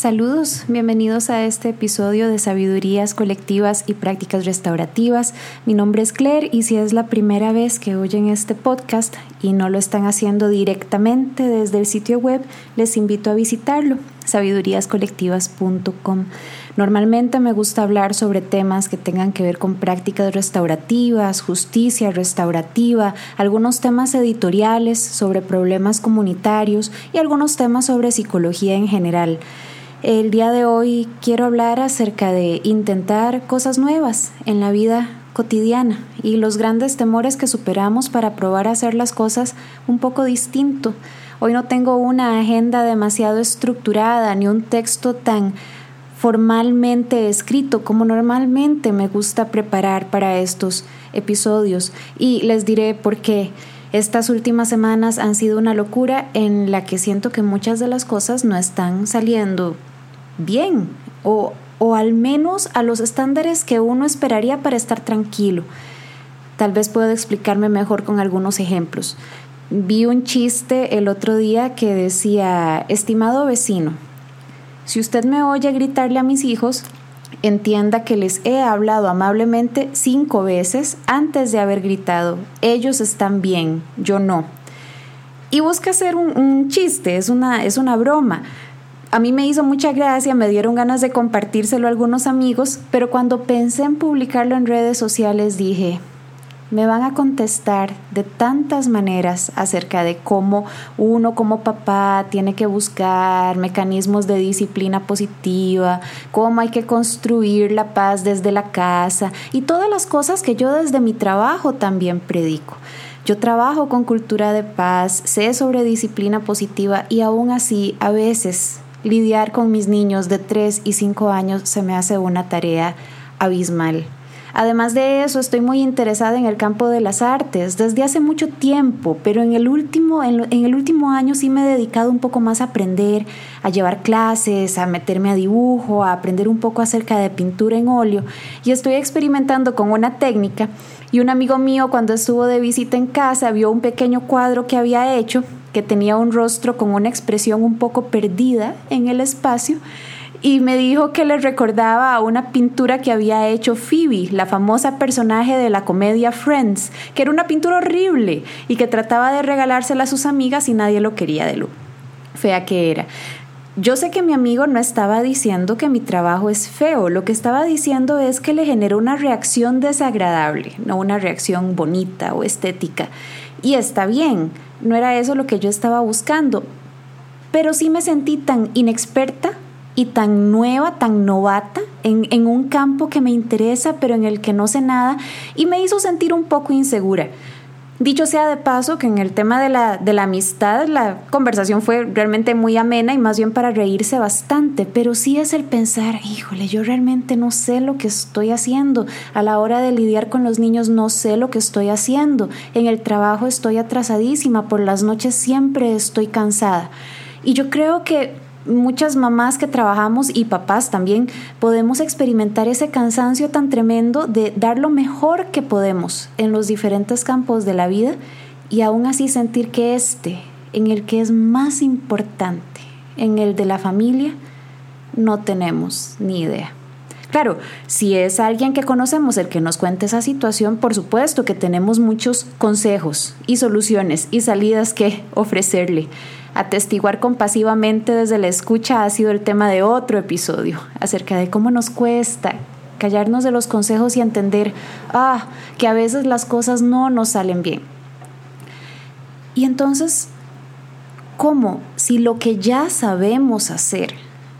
Saludos, bienvenidos a este episodio de Sabidurías Colectivas y Prácticas Restaurativas. Mi nombre es Claire y si es la primera vez que oyen este podcast y no lo están haciendo directamente desde el sitio web, les invito a visitarlo, sabiduríascolectivas.com. Normalmente me gusta hablar sobre temas que tengan que ver con prácticas restaurativas, justicia restaurativa, algunos temas editoriales sobre problemas comunitarios y algunos temas sobre psicología en general. El día de hoy quiero hablar acerca de intentar cosas nuevas en la vida cotidiana y los grandes temores que superamos para probar a hacer las cosas un poco distinto. Hoy no tengo una agenda demasiado estructurada ni un texto tan formalmente escrito como normalmente me gusta preparar para estos episodios y les diré por qué. Estas últimas semanas han sido una locura en la que siento que muchas de las cosas no están saliendo bien o, o al menos a los estándares que uno esperaría para estar tranquilo. Tal vez puedo explicarme mejor con algunos ejemplos. Vi un chiste el otro día que decía, estimado vecino, si usted me oye gritarle a mis hijos, entienda que les he hablado amablemente cinco veces antes de haber gritado, ellos están bien, yo no. Y busca hacer un, un chiste, es una, es una broma, a mí me hizo mucha gracia, me dieron ganas de compartírselo a algunos amigos, pero cuando pensé en publicarlo en redes sociales dije, me van a contestar de tantas maneras acerca de cómo uno como papá tiene que buscar mecanismos de disciplina positiva, cómo hay que construir la paz desde la casa y todas las cosas que yo desde mi trabajo también predico. Yo trabajo con cultura de paz, sé sobre disciplina positiva y aún así a veces lidiar con mis niños de 3 y 5 años se me hace una tarea abismal. Además de eso, estoy muy interesada en el campo de las artes desde hace mucho tiempo, pero en el último, en, el último año sí me he dedicado un poco más a aprender, a llevar clases, a meterme a dibujo, a aprender un poco acerca de pintura en óleo y estoy experimentando con una técnica y un amigo mío cuando estuvo de visita en casa vio un pequeño cuadro que había hecho que tenía un rostro con una expresión un poco perdida en el espacio y me dijo que le recordaba a una pintura que había hecho Phoebe, la famosa personaje de la comedia Friends, que era una pintura horrible y que trataba de regalársela a sus amigas y nadie lo quería de lo fea que era. Yo sé que mi amigo no estaba diciendo que mi trabajo es feo, lo que estaba diciendo es que le generó una reacción desagradable, no una reacción bonita o estética. Y está bien, no era eso lo que yo estaba buscando, pero sí me sentí tan inexperta y tan nueva, tan novata en, en, un campo que me interesa pero en el que no sé nada y me hizo sentir un poco insegura. Dicho sea de paso que en el tema de la, de la amistad la conversación fue realmente muy amena y más bien para reírse bastante, pero sí es el pensar, híjole, yo realmente no sé lo que estoy haciendo, a la hora de lidiar con los niños no sé lo que estoy haciendo, en el trabajo estoy atrasadísima, por las noches siempre estoy cansada. Y yo creo que muchas mamás que trabajamos y papás también podemos experimentar ese cansancio tan tremendo de dar lo mejor que podemos en los diferentes campos de la vida y aún así sentir que este, en el que es más importante, en el de la familia, no tenemos ni idea. Claro, si es alguien que conocemos el que nos cuente esa situación, por supuesto que tenemos muchos consejos y soluciones y salidas que ofrecerle. Atestiguar compasivamente desde la escucha ha sido el tema de otro episodio, acerca de cómo nos cuesta callarnos de los consejos y entender, ah, que a veces las cosas no nos salen bien. Y entonces, ¿cómo si lo que ya sabemos hacer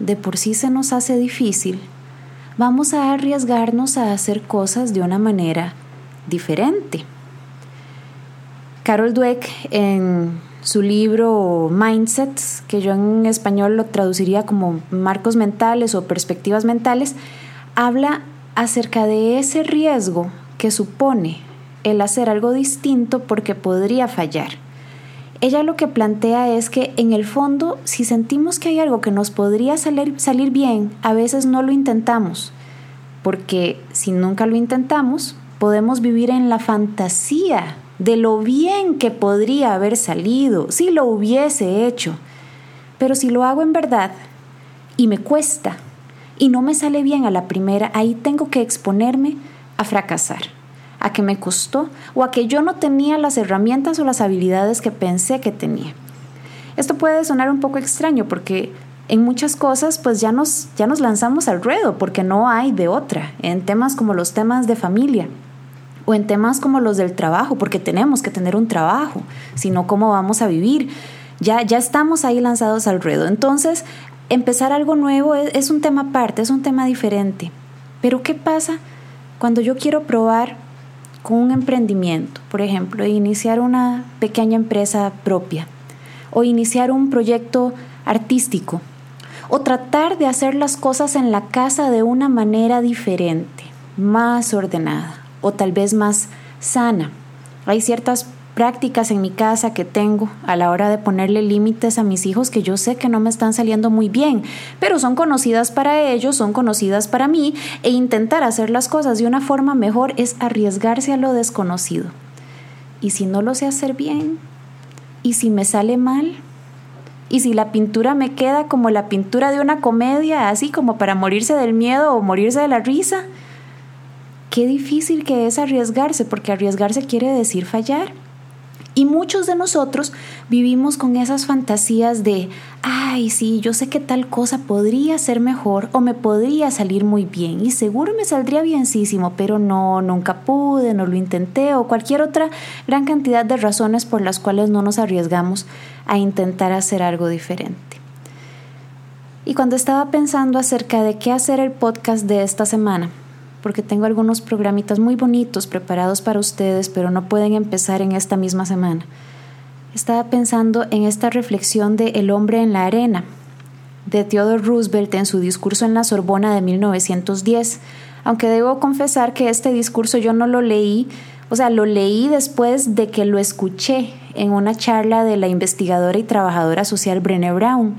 de por sí se nos hace difícil, vamos a arriesgarnos a hacer cosas de una manera diferente? Carol Dweck en su libro Mindsets, que yo en español lo traduciría como marcos mentales o perspectivas mentales, habla acerca de ese riesgo que supone el hacer algo distinto porque podría fallar. Ella lo que plantea es que en el fondo, si sentimos que hay algo que nos podría salir, bien, a veces no lo intentamos, porque si nunca lo intentamos, podemos vivir en la fantasía de lo bien que podría haber salido si lo hubiese hecho. Pero si lo hago en verdad y me cuesta y no me sale bien a la primera, ahí tengo que exponerme a fracasar, a que me costó o a que yo no tenía las herramientas o las habilidades que pensé que tenía. Esto puede sonar un poco extraño porque en muchas cosas pues ya nos, ya nos lanzamos al ruedo porque no hay de otra, en temas como los temas de familia o en temas como los del trabajo, porque tenemos que tener un trabajo, sino cómo vamos a vivir. Ya, ya estamos ahí lanzados al ruedo. Entonces, empezar algo nuevo es, es un tema aparte, es un tema diferente. Pero ¿qué pasa cuando yo quiero probar con un emprendimiento, por ejemplo, iniciar una pequeña empresa propia o iniciar un proyecto artístico o tratar de hacer las cosas en la casa de una manera diferente, más ordenada o tal vez más sana. Hay ciertas prácticas en mi casa que tengo a la hora de ponerle límites a mis hijos que yo sé que no me están saliendo muy bien, pero son conocidas para ellos, son conocidas para mí, e intentar hacer las cosas de una forma mejor es arriesgarse a lo desconocido. ¿Y si no lo sé hacer bien? ¿Y si me sale mal? ¿Y si la pintura me queda como la pintura de una comedia, así como para morirse del miedo o morirse de la risa? Qué difícil que es arriesgarse, porque arriesgarse quiere decir fallar. Y muchos de nosotros vivimos con esas fantasías de, ay, sí, yo sé que tal cosa podría ser mejor o me podría salir muy bien y seguro me saldría bienísimo, pero no, nunca pude, no lo intenté o cualquier otra gran cantidad de razones por las cuales no nos arriesgamos a intentar hacer algo diferente. Y cuando estaba pensando acerca de qué hacer el podcast de esta semana, porque tengo algunos programitas muy bonitos preparados para ustedes, pero no pueden empezar en esta misma semana. Estaba pensando en esta reflexión de El hombre en la arena, de Theodore Roosevelt en su discurso en la Sorbona de 1910, aunque debo confesar que este discurso yo no lo leí, o sea, lo leí después de que lo escuché en una charla de la investigadora y trabajadora social Brené Brown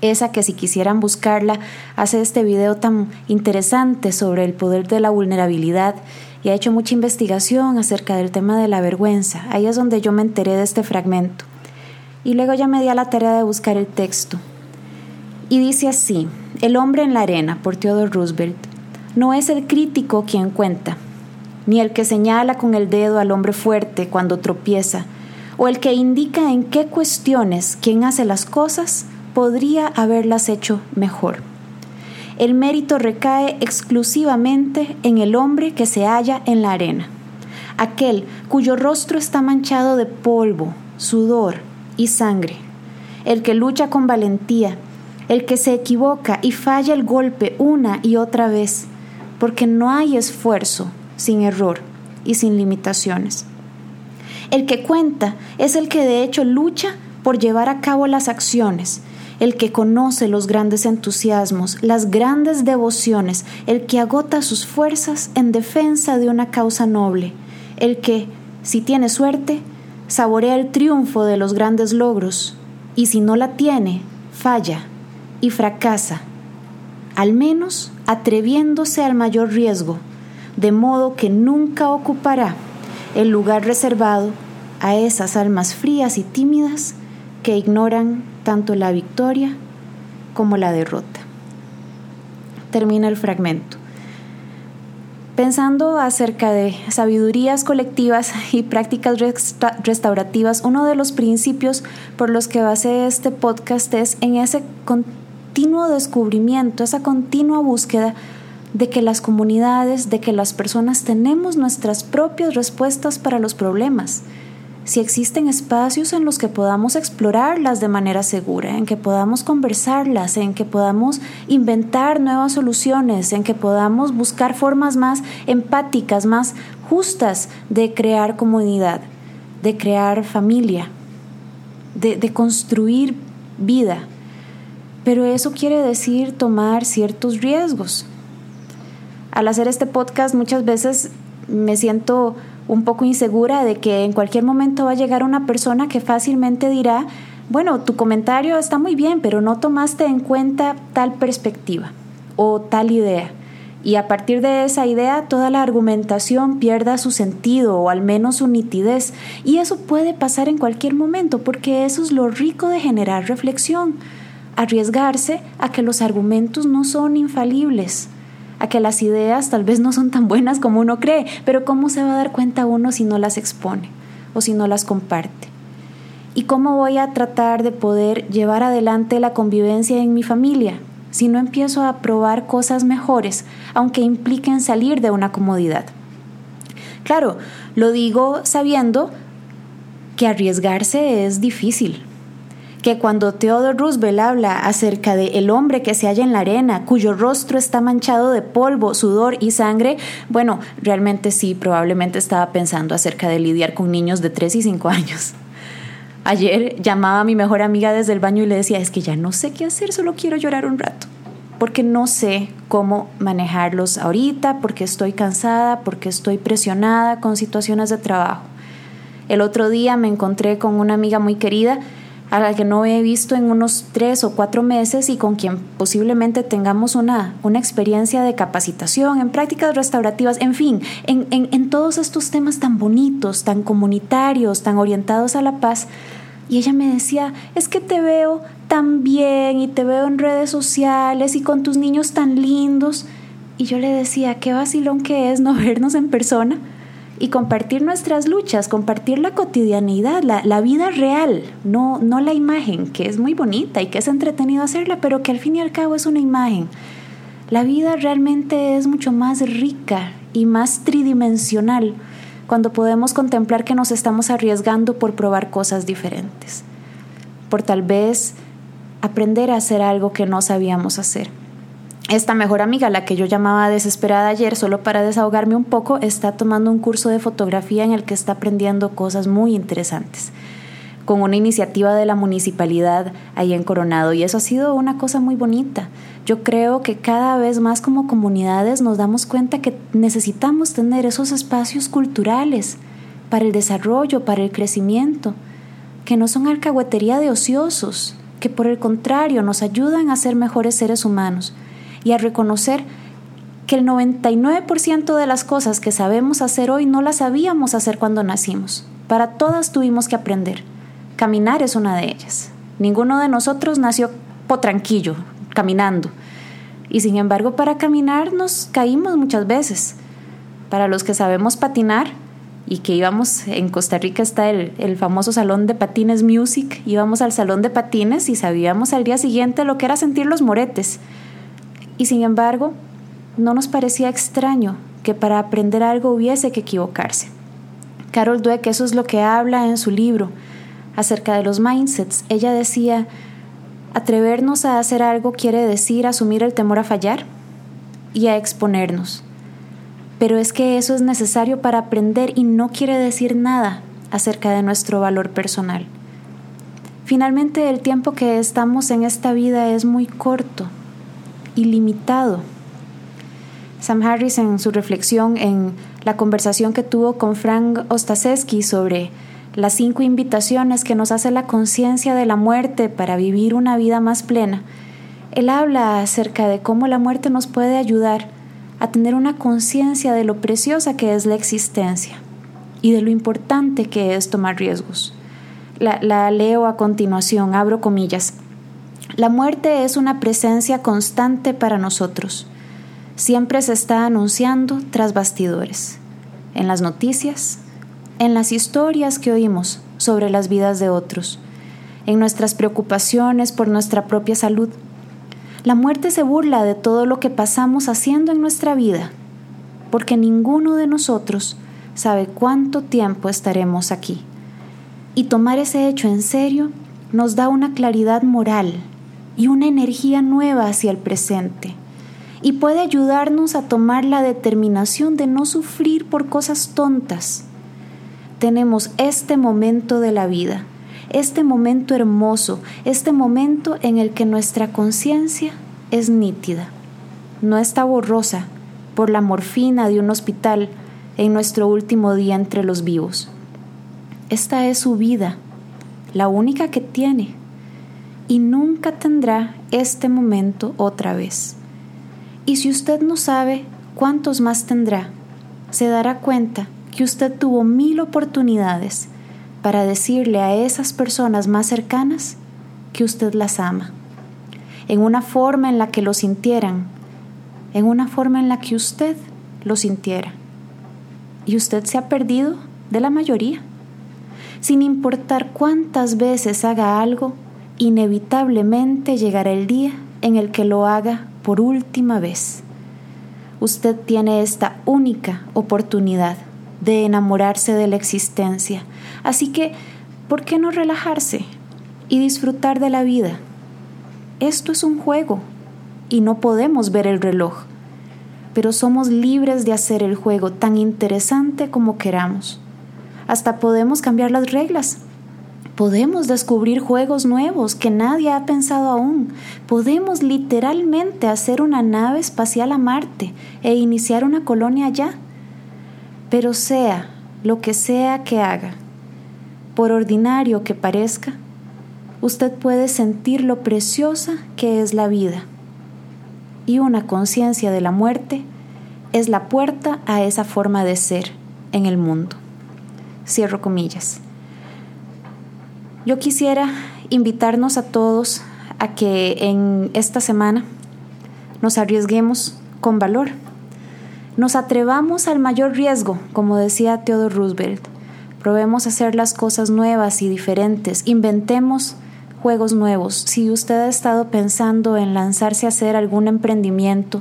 esa que si quisieran buscarla hace este video tan interesante sobre el poder de la vulnerabilidad y ha hecho mucha investigación acerca del tema de la vergüenza. Ahí es donde yo me enteré de este fragmento. Y luego ya me di a la tarea de buscar el texto. Y dice así, El hombre en la arena, por Theodore Roosevelt, no es el crítico quien cuenta, ni el que señala con el dedo al hombre fuerte cuando tropieza, o el que indica en qué cuestiones quien hace las cosas podría haberlas hecho mejor. El mérito recae exclusivamente en el hombre que se halla en la arena, aquel cuyo rostro está manchado de polvo, sudor y sangre, el que lucha con valentía, el que se equivoca y falla el golpe una y otra vez, porque no hay esfuerzo sin error y sin limitaciones. El que cuenta es el que de hecho lucha por llevar a cabo las acciones el que conoce los grandes entusiasmos, las grandes devociones, el que agota sus fuerzas en defensa de una causa noble, el que, si tiene suerte, saborea el triunfo de los grandes logros, y si no la tiene, falla y fracasa, al menos atreviéndose al mayor riesgo, de modo que nunca ocupará el lugar reservado a esas almas frías y tímidas que ignoran tanto la victoria como la derrota. Termina el fragmento. Pensando acerca de sabidurías colectivas y prácticas restaurativas, uno de los principios por los que basé este podcast es en ese continuo descubrimiento, esa continua búsqueda de que las comunidades, de que las personas tenemos nuestras propias respuestas para los problemas si existen espacios en los que podamos explorarlas de manera segura, en que podamos conversarlas, en que podamos inventar nuevas soluciones, en que podamos buscar formas más empáticas, más justas de crear comunidad, de crear familia, de, construir vida. Pero eso quiere decir tomar ciertos riesgos. Al hacer este podcast muchas veces me siento un poco insegura de que en cualquier momento va a llegar una persona que fácilmente dirá, bueno, tu comentario está muy bien, pero no tomaste en cuenta tal perspectiva o tal idea. Y a partir de esa idea toda la argumentación pierda su sentido o al menos su nitidez. Y eso puede pasar en cualquier momento porque eso es lo rico de generar reflexión. arriesgarse a que los argumentos no son infalibles, a que las ideas tal vez no son tan buenas como uno cree, pero ¿cómo se va a dar cuenta uno si no las expone o si no las comparte? ¿Y cómo voy a tratar de poder llevar adelante la convivencia en mi familia si no empiezo a probar cosas mejores, aunque impliquen salir de una comodidad? Claro, lo digo sabiendo que arriesgarse es difícil, que cuando Theodore Roosevelt habla acerca de el hombre que se halla en la arena, cuyo rostro está manchado de polvo, sudor y sangre, bueno, realmente sí, probablemente estaba pensando acerca de lidiar con niños de 3 y 5 años. Ayer llamaba a mi mejor amiga desde el baño y le decía, es que ya no sé qué hacer, solo quiero llorar un rato, porque no sé cómo manejarlos ahorita, porque estoy cansada, porque estoy presionada con situaciones de trabajo. El otro día me encontré con una amiga muy querida a la que no he visto en unos tres o cuatro meses y con quien posiblemente tengamos una, una experiencia de capacitación en prácticas restaurativas, en fin, en, en, en todos estos temas tan bonitos, tan comunitarios, tan orientados a la paz. Y ella me decía, es que te veo tan bien y te veo en redes sociales y con tus niños tan lindos. Y yo le decía, qué vacilón que es no vernos en persona y compartir nuestras luchas, compartir la cotidianidad, la, vida real, no, no la imagen, que es muy bonita y que es entretenido hacerla, pero que al fin y al cabo es una imagen. La vida realmente es mucho más rica y más tridimensional cuando podemos contemplar que nos estamos arriesgando por probar cosas diferentes, por tal vez aprender a hacer algo que no sabíamos hacer esta mejor amiga, la que yo llamaba desesperada ayer, solo para desahogarme un poco, está tomando un curso de fotografía en el que está aprendiendo cosas muy interesantes, con una iniciativa de la municipalidad ahí en Coronado, y eso ha sido una cosa muy bonita. Yo creo que cada vez más como comunidades nos damos cuenta que necesitamos tener esos espacios culturales para el desarrollo, para el crecimiento, que no son alcahuetería de ociosos, que por el contrario nos ayudan a ser mejores seres humanos y a reconocer que el 99% de las cosas que sabemos hacer hoy no las sabíamos hacer cuando nacimos. Para todas tuvimos que aprender. Caminar es una de ellas. Ninguno de nosotros nació potranquillo, caminando. Y sin embargo, para caminar nos caímos muchas veces. Para los que sabemos patinar, y que íbamos, en Costa Rica está el, el, famoso salón de patines Music, íbamos al salón de patines y sabíamos al día siguiente lo que era sentir los moretes y sin embargo, no nos parecía extraño que para aprender algo hubiese que equivocarse. Carol Dweck eso es lo que habla en su libro acerca de los mindsets. Ella decía, atrevernos a hacer algo quiere decir asumir el temor a fallar y a exponernos. Pero es que eso es necesario para aprender y no quiere decir nada acerca de nuestro valor personal. Finalmente, el tiempo que estamos en esta vida es muy corto ilimitado. Sam Harris en su reflexión en la conversación que tuvo con Frank Ostaseski sobre las cinco invitaciones que nos hace la conciencia de la muerte para vivir una vida más plena, él habla acerca de cómo la muerte nos puede ayudar a tener una conciencia de lo preciosa que es la existencia y de lo importante que es tomar riesgos. La, la leo a continuación, abro comillas. La muerte es una presencia constante para nosotros. Siempre se está anunciando tras bastidores, en las noticias, en las historias que oímos sobre las vidas de otros, en nuestras preocupaciones por nuestra propia salud. La muerte se burla de todo lo que pasamos haciendo en nuestra vida, porque ninguno de nosotros sabe cuánto tiempo estaremos aquí. Y tomar ese hecho en serio nos da una claridad moral y una energía nueva hacia el presente. Y puede ayudarnos a tomar la determinación de no sufrir por cosas tontas. Tenemos este momento de la vida, este momento hermoso, este momento en el que nuestra conciencia es nítida, no está borrosa por la morfina de un hospital en nuestro último día entre los vivos. Esta es su vida, la única que tiene y nunca tendrá este momento otra vez. Y si usted no sabe cuántos más tendrá, se dará cuenta que usted tuvo mil oportunidades para decirle a esas personas más cercanas que usted las ama. en una forma en la que lo sintieran, en una forma en la que usted lo sintiera. Y usted se ha perdido de la mayoría. Sin importar cuántas veces haga algo, inevitablemente llegará el día en el que lo haga por última vez. Usted tiene esta única oportunidad de enamorarse de la existencia. Así que, ¿por qué no relajarse y disfrutar de la vida? Esto es un juego y no podemos ver el reloj, pero somos libres de hacer el juego tan interesante como queramos. Hasta podemos cambiar las reglas. Podemos descubrir juegos nuevos que nadie ha pensado aún. Podemos literalmente hacer una nave espacial a Marte e iniciar una colonia allá. Pero sea lo que sea que haga, por ordinario que parezca, usted puede sentir lo preciosa que es la vida. Y una conciencia de la muerte es la puerta a esa forma de ser en el mundo. Cierro comillas. Yo quisiera invitarnos a todos a que en esta semana nos arriesguemos con valor. Nos atrevamos al mayor riesgo, como decía Theodore Roosevelt. Probemos hacer las cosas nuevas y diferentes. Inventemos juegos nuevos. Si usted ha estado pensando en lanzarse a hacer algún emprendimiento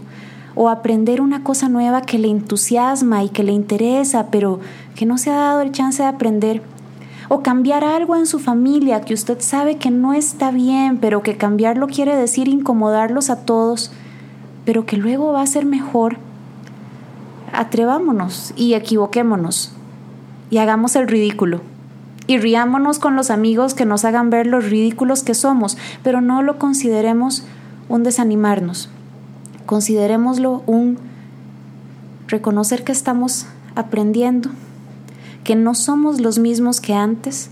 o aprender una cosa nueva que le entusiasma y que le interesa, pero que no se ha dado el chance de aprender, o cambiar algo en su familia que usted sabe que no está bien, pero que cambiarlo quiere decir incomodarlos a todos, pero que luego va a ser mejor, atrevámonos y equivoquémonos y hagamos el ridículo. Y riámonos con los amigos que nos hagan ver los ridículos que somos, pero no lo consideremos un desanimarnos. Considerémoslo un reconocer que estamos aprendiendo, que no somos los mismos que antes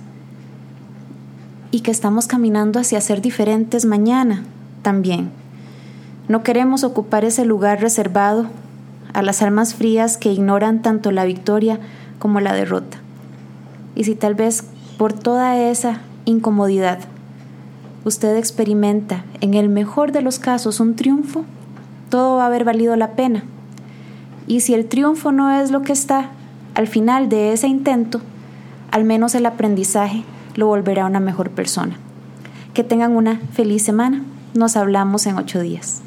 y que estamos caminando hacia ser diferentes mañana también. No queremos ocupar ese lugar reservado a las almas frías que ignoran tanto la victoria como la derrota. Y si tal vez por toda esa incomodidad usted experimenta en el mejor de los casos un triunfo, todo va a haber valido la pena. Y si el triunfo no es lo que está al final de ese intento, al menos el aprendizaje lo volverá a una mejor persona. Que tengan una feliz semana. Nos hablamos en ocho días.